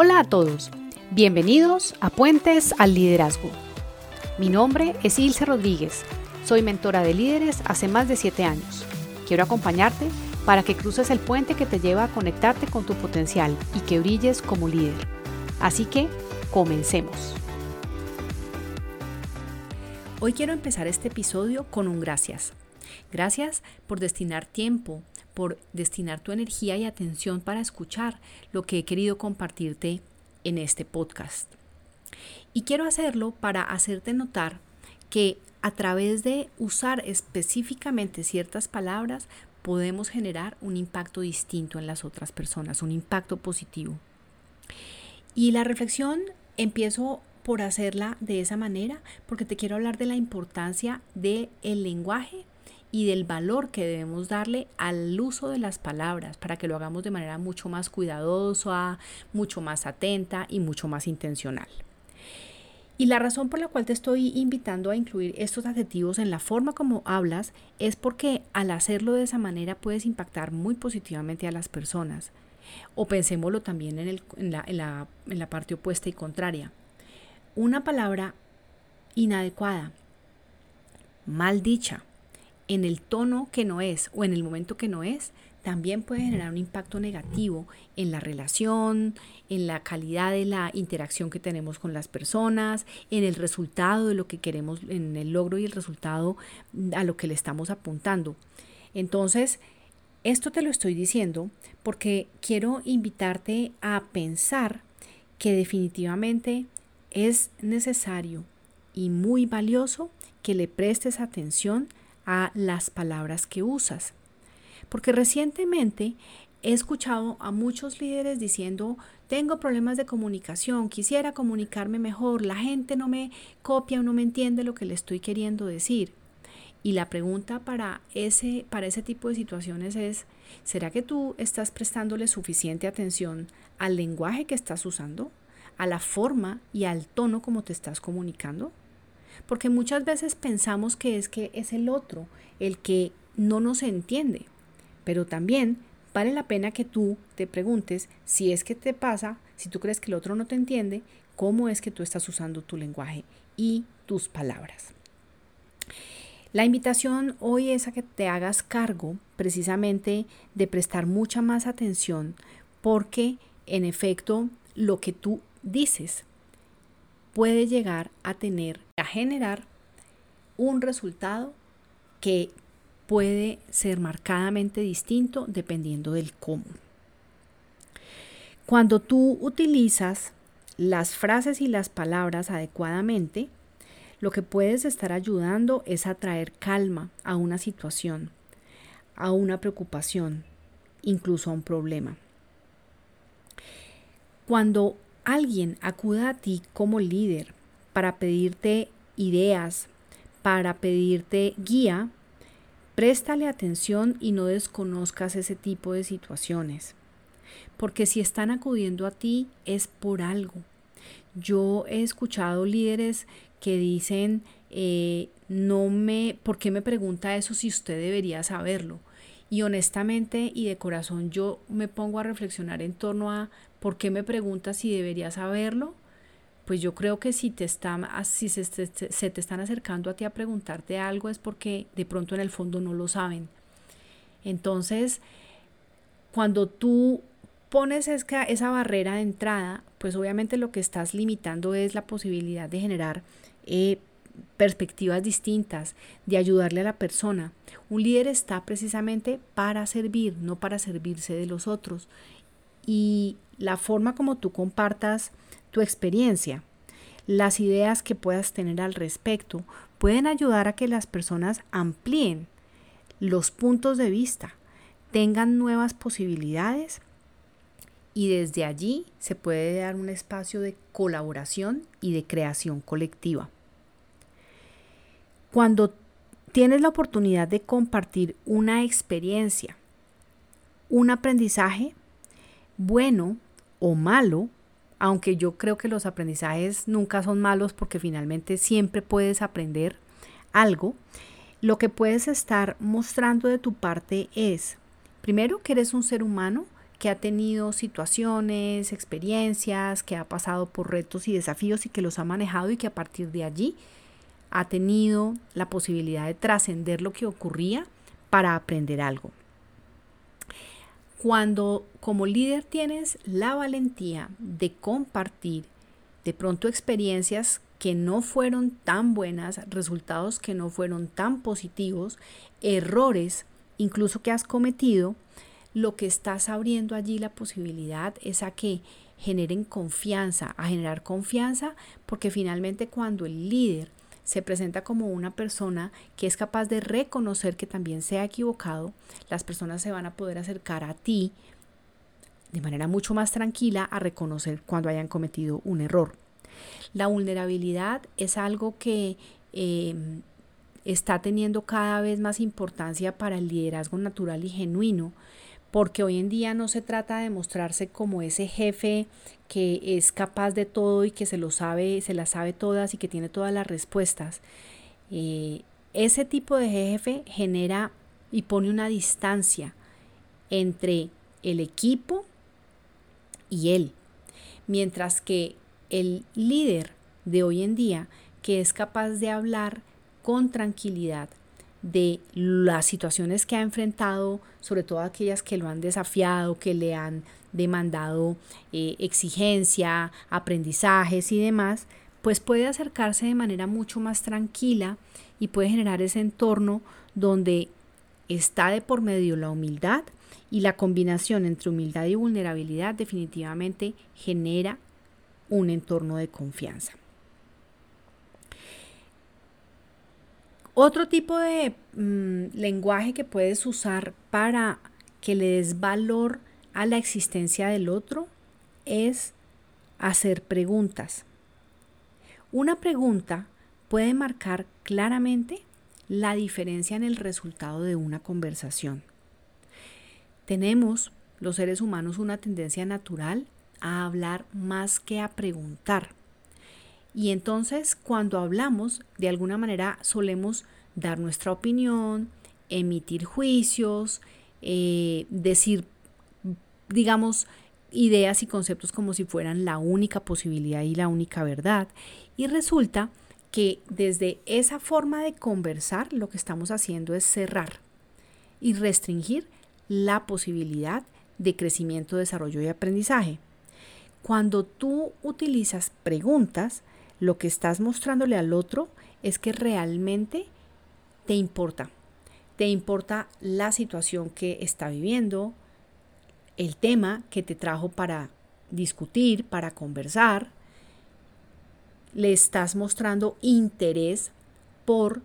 Hola a todos, bienvenidos a Puentes al Liderazgo. Mi nombre es Ilse Rodríguez, soy mentora de líderes hace más de 7 años. Quiero acompañarte para que cruces el puente que te lleva a conectarte con tu potencial y que brilles como líder. Así que, comencemos. Hoy quiero empezar este episodio con un gracias. Gracias por destinar tiempo, por destinar tu energía y atención para escuchar lo que he querido compartirte en este podcast. Y quiero hacerlo para hacerte notar que a través de usar específicamente ciertas palabras podemos generar un impacto distinto en las otras personas, un impacto positivo. Y la reflexión empiezo por hacerla de esa manera porque te quiero hablar de la importancia del el lenguaje y del valor que debemos darle al uso de las palabras para que lo hagamos de manera mucho más cuidadosa, mucho más atenta y mucho más intencional. Y la razón por la cual te estoy invitando a incluir estos adjetivos en la forma como hablas es porque al hacerlo de esa manera puedes impactar muy positivamente a las personas. O pensémoslo también en, en, la, en la parte opuesta y contraria. Una palabra inadecuada, mal dicha, en el tono que no es o en el momento que no es, también puede generar un impacto negativo en la relación, en la calidad de la interacción que tenemos con las personas, en el resultado de lo que queremos, en el logro y el resultado a lo que le estamos apuntando. Entonces, esto te lo estoy diciendo porque quiero invitarte a pensar que definitivamente es necesario y muy valioso que le prestes atención a las palabras que usas. Porque recientemente he escuchado a muchos líderes diciendo, tengo problemas de comunicación, quisiera comunicarme mejor, la gente no me copia o no me entiende lo que le estoy queriendo decir. Y la pregunta para ese, para ese tipo de situaciones es, ¿será que tú estás prestándole suficiente atención al lenguaje que estás usando, a la forma y al tono como te estás comunicando? Porque muchas veces pensamos que es que es el otro el que no nos entiende. Pero también vale la pena que tú te preguntes si es que te pasa, si tú crees que el otro no te entiende, cómo es que tú estás usando tu lenguaje y tus palabras. La invitación hoy es a que te hagas cargo precisamente de prestar mucha más atención porque en efecto lo que tú dices puede llegar a tener, a generar un resultado que puede ser marcadamente distinto dependiendo del cómo. Cuando tú utilizas las frases y las palabras adecuadamente, lo que puedes estar ayudando es a traer calma a una situación, a una preocupación, incluso a un problema. Cuando alguien acuda a ti como líder para pedirte ideas, para pedirte guía, préstale atención y no desconozcas ese tipo de situaciones. Porque si están acudiendo a ti es por algo. Yo he escuchado líderes que dicen, eh, no me, ¿por qué me pregunta eso si usted debería saberlo? Y honestamente y de corazón yo me pongo a reflexionar en torno a por qué me preguntas si debería saberlo. Pues yo creo que si, te está, si se, se, se te están acercando a ti a preguntarte algo es porque de pronto en el fondo no lo saben. Entonces, cuando tú pones esa, esa barrera de entrada, pues obviamente lo que estás limitando es la posibilidad de generar eh, perspectivas distintas, de ayudarle a la persona. Un líder está precisamente para servir, no para servirse de los otros. Y la forma como tú compartas tu experiencia, las ideas que puedas tener al respecto, pueden ayudar a que las personas amplíen los puntos de vista, tengan nuevas posibilidades y desde allí se puede dar un espacio de colaboración y de creación colectiva. Cuando tienes la oportunidad de compartir una experiencia, un aprendizaje, bueno o malo, aunque yo creo que los aprendizajes nunca son malos porque finalmente siempre puedes aprender algo, lo que puedes estar mostrando de tu parte es, primero, que eres un ser humano que ha tenido situaciones, experiencias, que ha pasado por retos y desafíos y que los ha manejado y que a partir de allí ha tenido la posibilidad de trascender lo que ocurría para aprender algo. Cuando como líder tienes la valentía de compartir de pronto experiencias que no fueron tan buenas, resultados que no fueron tan positivos, errores incluso que has cometido, lo que estás abriendo allí la posibilidad es a que generen confianza, a generar confianza, porque finalmente cuando el líder se presenta como una persona que es capaz de reconocer que también se ha equivocado, las personas se van a poder acercar a ti de manera mucho más tranquila a reconocer cuando hayan cometido un error. La vulnerabilidad es algo que em, está teniendo cada vez más importancia para el liderazgo natural y genuino, porque hoy en día no se trata de mostrarse como ese jefe que es capaz de todo y que se lo sabe, se las sabe todas y que tiene todas las respuestas. Eh, ese tipo de jefe genera y pone una distancia entre el equipo y él, mientras que el líder de hoy en día que es capaz de hablar con tranquilidad, de las situaciones que ha enfrentado, sobre todo aquellas que lo han desafiado, que le han demandado eh, exigencia, aprendizajes y demás, pues puede acercarse de manera mucho más tranquila y puede generar ese entorno donde está de por medio la humildad y la combinación entre humildad y vulnerabilidad definitivamente genera un entorno de confianza. Otro tipo de mm, lenguaje que puedes usar para que le des valor a la existencia del otro es hacer preguntas. Una pregunta puede marcar claramente la diferencia en el resultado de una conversación. Tenemos los seres humanos una tendencia natural a hablar más que a preguntar. Y entonces cuando hablamos, de alguna manera solemos dar nuestra opinión, emitir juicios, eh, decir, digamos, ideas y conceptos como si fueran la única posibilidad y la única verdad. Y resulta que desde esa forma de conversar lo que estamos haciendo es cerrar y restringir la posibilidad de crecimiento, desarrollo y aprendizaje. Cuando tú utilizas preguntas, lo que estás mostrándole al otro es que realmente te importa. Te importa la situación que está viviendo, el tema que te trajo para discutir, para conversar. Le estás mostrando interés por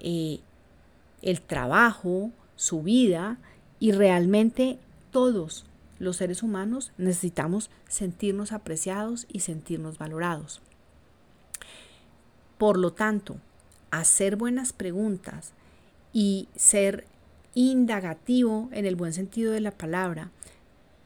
eh, el trabajo, su vida y realmente todos los seres humanos necesitamos sentirnos apreciados y sentirnos valorados. Por lo tanto, hacer buenas preguntas y ser indagativo en el buen sentido de la palabra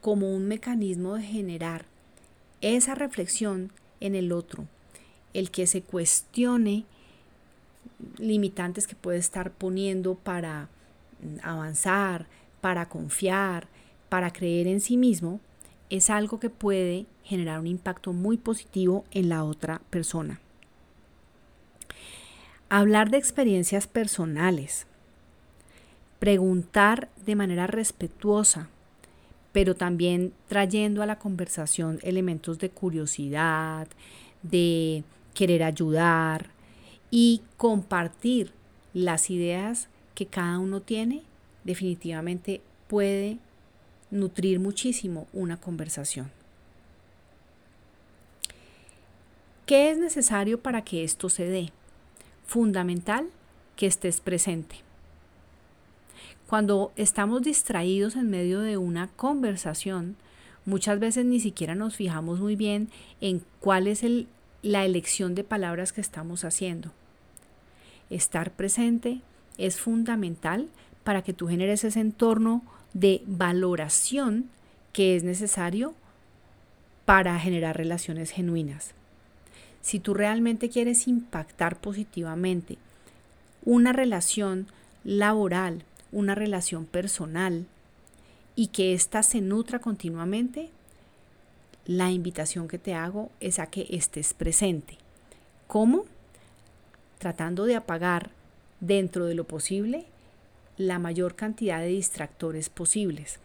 como un mecanismo de generar esa reflexión en el otro, el que se cuestione limitantes que puede estar poniendo para avanzar, para confiar, para creer en sí mismo, es algo que puede generar un impacto muy positivo en la otra persona. Hablar de experiencias personales. Preguntar de manera respetuosa, pero también trayendo a la conversación elementos de curiosidad, de querer ayudar y compartir las ideas que cada uno tiene, definitivamente puede nutrir muchísimo una conversación. ¿Qué es necesario para que esto se dé? Fundamental que estés presente. Cuando estamos distraídos en medio de una conversación, muchas veces ni siquiera nos fijamos muy bien en cuál es la elección de palabras que estamos haciendo. Estar presente es fundamental para que tú generes ese entorno de valoración que es necesario para generar relaciones genuinas si tú realmente quieres impactar positivamente una relación laboral, una relación personal, y que ésta se nutra continuamente, la invitación que te hago es a que estés presente. ¿Cómo? Tratando de apagar dentro de lo posible la mayor cantidad de distractores posibles.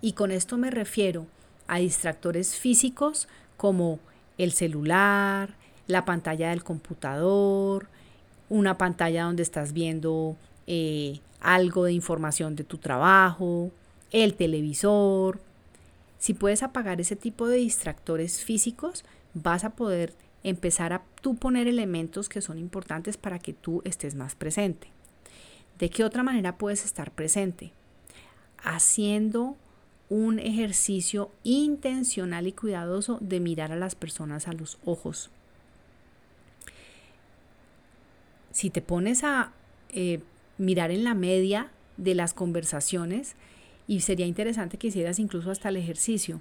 Y con esto me refiero a distractores físicos como el celular, la pantalla del computador, una pantalla donde estás viendo eh, algo de información de tu trabajo, el televisor. Si puedes apagar ese tipo de distractores físicos, vas a poder empezar a tú poner elementos que son importantes para que tú estés más presente. ¿De qué otra manera puedes estar presente? Haciendo un ejercicio intencional y cuidadoso de mirar a las personas a los ojos. Si te pones a eh, mirar en la media de las conversaciones, y sería interesante que hicieras incluso hasta el ejercicio,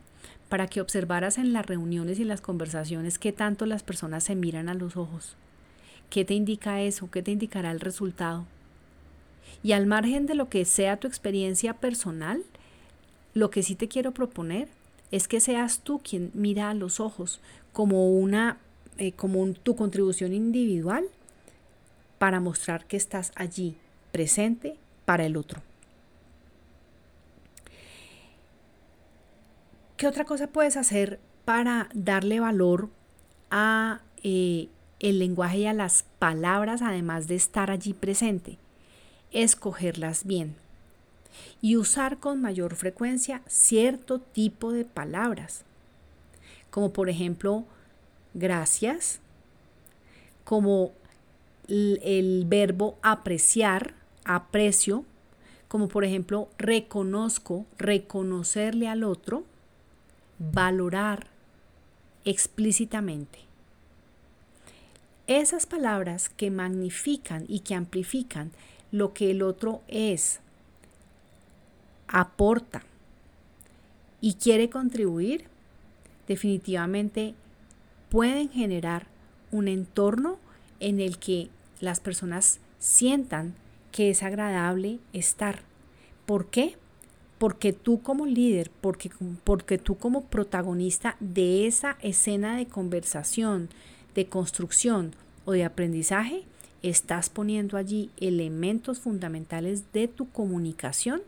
para que observaras en las reuniones y las conversaciones qué tanto las personas se miran a los ojos. ¿Qué te indica eso? ¿Qué te indicará el resultado? Y al margen de lo que sea tu experiencia personal, lo que sí te quiero proponer es que seas tú quien mira a los ojos como una eh, como tu contribución individual para mostrar que estás allí presente para el otro. ¿Qué otra cosa puedes hacer para darle valor a eh, el lenguaje y a las palabras, además de estar allí presente? Escogerlas bien y usar con mayor frecuencia cierto tipo de palabras, como por ejemplo gracias, como el, verbo apreciar, aprecio, como por ejemplo reconozco, reconocerle al otro, valorar explícitamente. Esas palabras que magnifican y que amplifican lo que el otro es, aporta y quiere contribuir, definitivamente pueden generar un entorno en el que las personas sientan que es agradable estar. ¿Por qué? Porque tú como líder, porque, porque tú como protagonista de esa escena de conversación, de construcción o de aprendizaje, estás poniendo allí elementos fundamentales de tu comunicación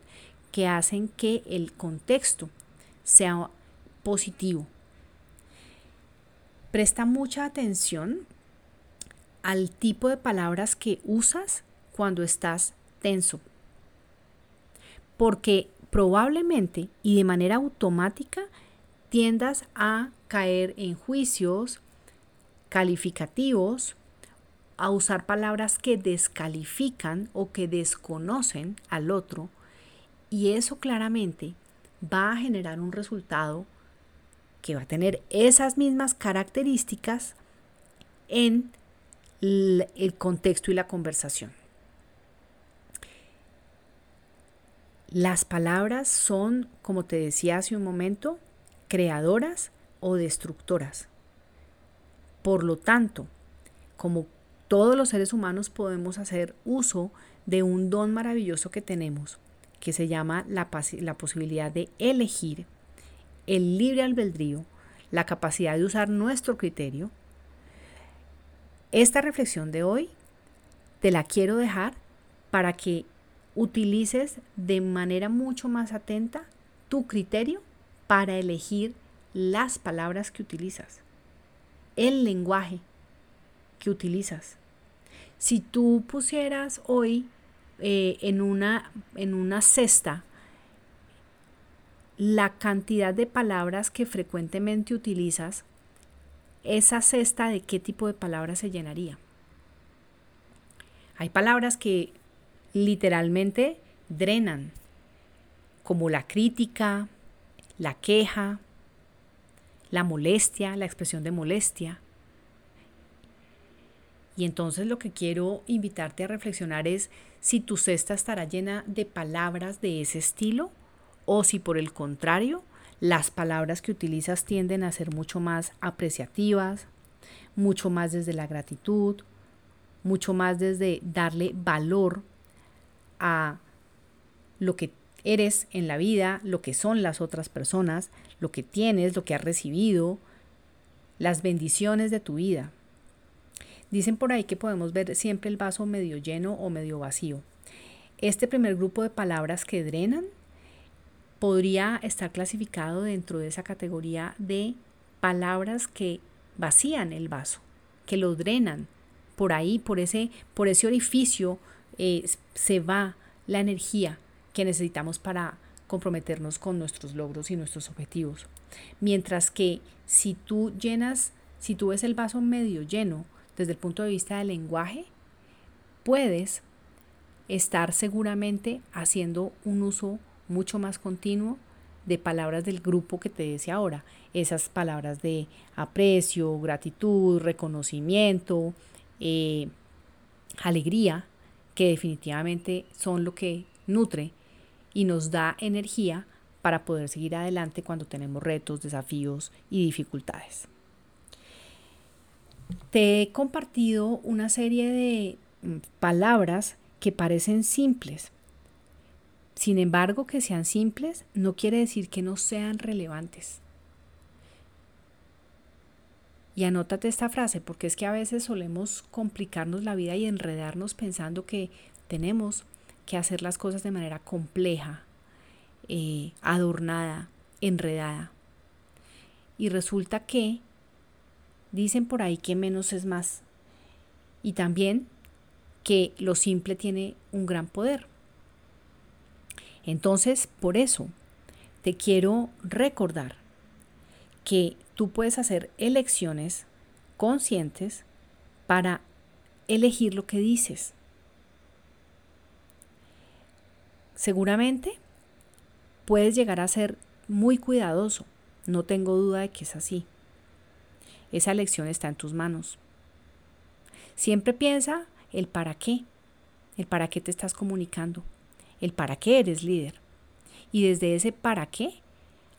que hacen que el contexto sea positivo. Presta mucha atención al tipo de palabras que usas cuando estás tenso. Porque probablemente y de manera automática tiendas a caer en juicios calificativos, a usar palabras que descalifican o que desconocen al otro y eso claramente va a generar un resultado que va a tener esas mismas características en el contexto y la conversación. Las palabras son, como te decía hace un momento, creadoras o destructoras. Por lo tanto, como todos los seres humanos podemos hacer uso de un don maravilloso que tenemos, que se llama la, la posibilidad de elegir, el libre albedrío, la capacidad de usar nuestro criterio, esta reflexión de hoy te la quiero dejar para que utilices de manera mucho más atenta tu criterio para elegir las palabras que utilizas, el lenguaje que utilizas. Si tú pusieras hoy eh, en, una, en una cesta la cantidad de palabras que frecuentemente utilizas, esa cesta de qué tipo de palabras se llenaría. Hay palabras que literalmente drenan, como la crítica, la queja, la molestia, la expresión de molestia. Y entonces lo que quiero invitarte a reflexionar es si tu cesta estará llena de palabras de ese estilo o si por el contrario las palabras que utilizas tienden a ser mucho más apreciativas, mucho más desde la gratitud, mucho más desde darle valor a lo que eres en la vida, lo que son las otras personas, lo que tienes, lo que has recibido, las bendiciones de tu vida. Dicen por ahí que podemos ver siempre el vaso medio lleno o medio vacío. Este primer grupo de palabras que drenan podría estar clasificado dentro de esa categoría de palabras que vacían el vaso, que lo drenan. Por ahí, por ese, por ese orificio, eh, se va la energía que necesitamos para comprometernos con nuestros logros y nuestros objetivos. Mientras que si tú llenas, si tú ves el vaso medio lleno desde el punto de vista del lenguaje, puedes estar seguramente haciendo un uso mucho más continuo de palabras del grupo que te decía ahora, esas palabras de aprecio, gratitud, reconocimiento, eh, alegría, que definitivamente son lo que nutre y nos da energía para poder seguir adelante cuando tenemos retos, desafíos y dificultades. Te he compartido una serie de mm, palabras que parecen simples, sin embargo, que sean simples no quiere decir que no sean relevantes. Y anótate esta frase, porque es que a veces solemos complicarnos la vida y enredarnos pensando que tenemos que hacer las cosas de manera compleja, eh, adornada, enredada. Y resulta que dicen por ahí que menos es más. Y también que lo simple tiene un gran poder. Entonces, por eso, te quiero recordar que tú puedes hacer elecciones conscientes para elegir lo que dices. Seguramente puedes llegar a ser muy cuidadoso, no tengo duda de que es así. Esa elección está en tus manos. Siempre piensa el para qué, el para qué te estás comunicando el para qué eres líder. Y desde ese para qué,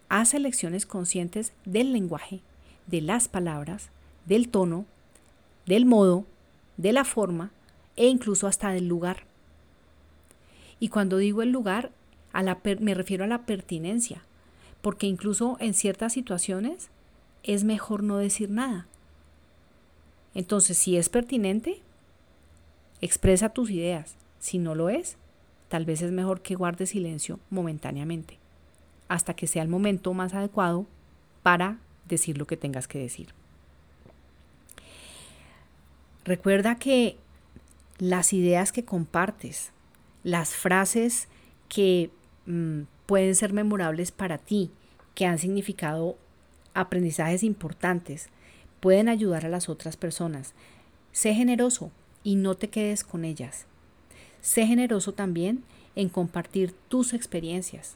haz elecciones conscientes del lenguaje, de las palabras, del tono, del modo, de la forma e incluso hasta del lugar. Y cuando digo el lugar, a la me refiero a la pertinencia, porque incluso en ciertas situaciones es mejor no decir nada. Entonces, si es pertinente, expresa tus ideas. Si no lo es, tal vez es mejor que guarde silencio momentáneamente, hasta que sea el momento más adecuado para decir lo que tengas que decir. Recuerda que las ideas que compartes, las frases que mm, pueden ser memorables para ti, que han significado aprendizajes importantes, pueden ayudar a las otras personas. Sé generoso y no te quedes con ellas. Sé generoso también en compartir tus experiencias,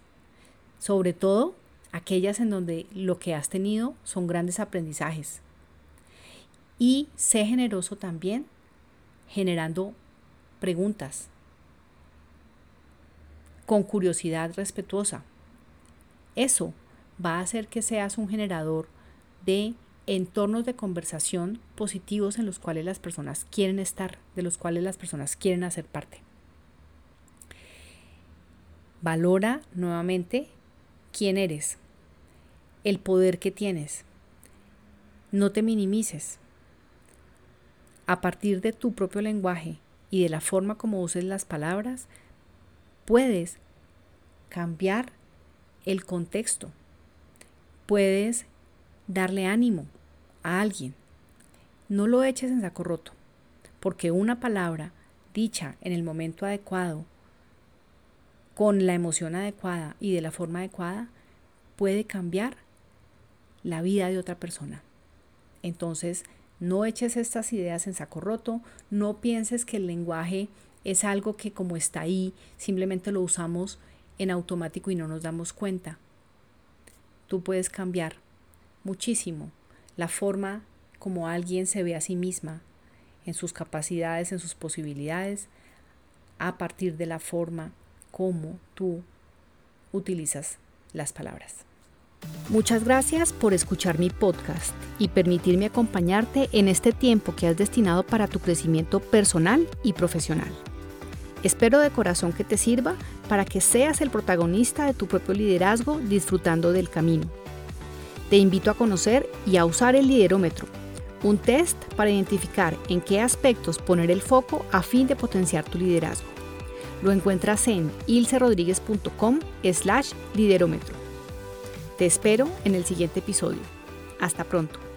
sobre todo aquellas en donde lo que has tenido son grandes aprendizajes. Y sé generoso también generando preguntas con curiosidad respetuosa. Eso va a hacer que seas un generador de entornos de conversación positivos en los cuales las personas quieren estar, de los cuales las personas quieren hacer parte. Valora nuevamente quién eres, el poder que tienes. No te minimices. A partir de tu propio lenguaje y de la forma como uses las palabras, puedes cambiar el contexto. Puedes darle ánimo a alguien. No lo eches en saco roto, porque una palabra dicha en el momento adecuado con la emoción adecuada y de la forma adecuada, puede cambiar la vida de otra persona. Entonces, no eches estas ideas en saco roto, no pienses que el lenguaje es algo que como está ahí, simplemente lo usamos en automático y no nos damos cuenta. Tú puedes cambiar muchísimo la forma como alguien se ve a sí misma, en sus capacidades, en sus posibilidades, a partir de la forma cómo tú utilizas las palabras. Muchas gracias por escuchar mi podcast y permitirme acompañarte en este tiempo que has destinado para tu crecimiento personal y profesional. Espero de corazón que te sirva para que seas el protagonista de tu propio liderazgo disfrutando del camino. Te invito a conocer y a usar el liderómetro, un test para identificar en qué aspectos poner el foco a fin de potenciar tu liderazgo. Lo encuentras en ilcerodríguez.com slash liderómetro. Te espero en el siguiente episodio. Hasta pronto.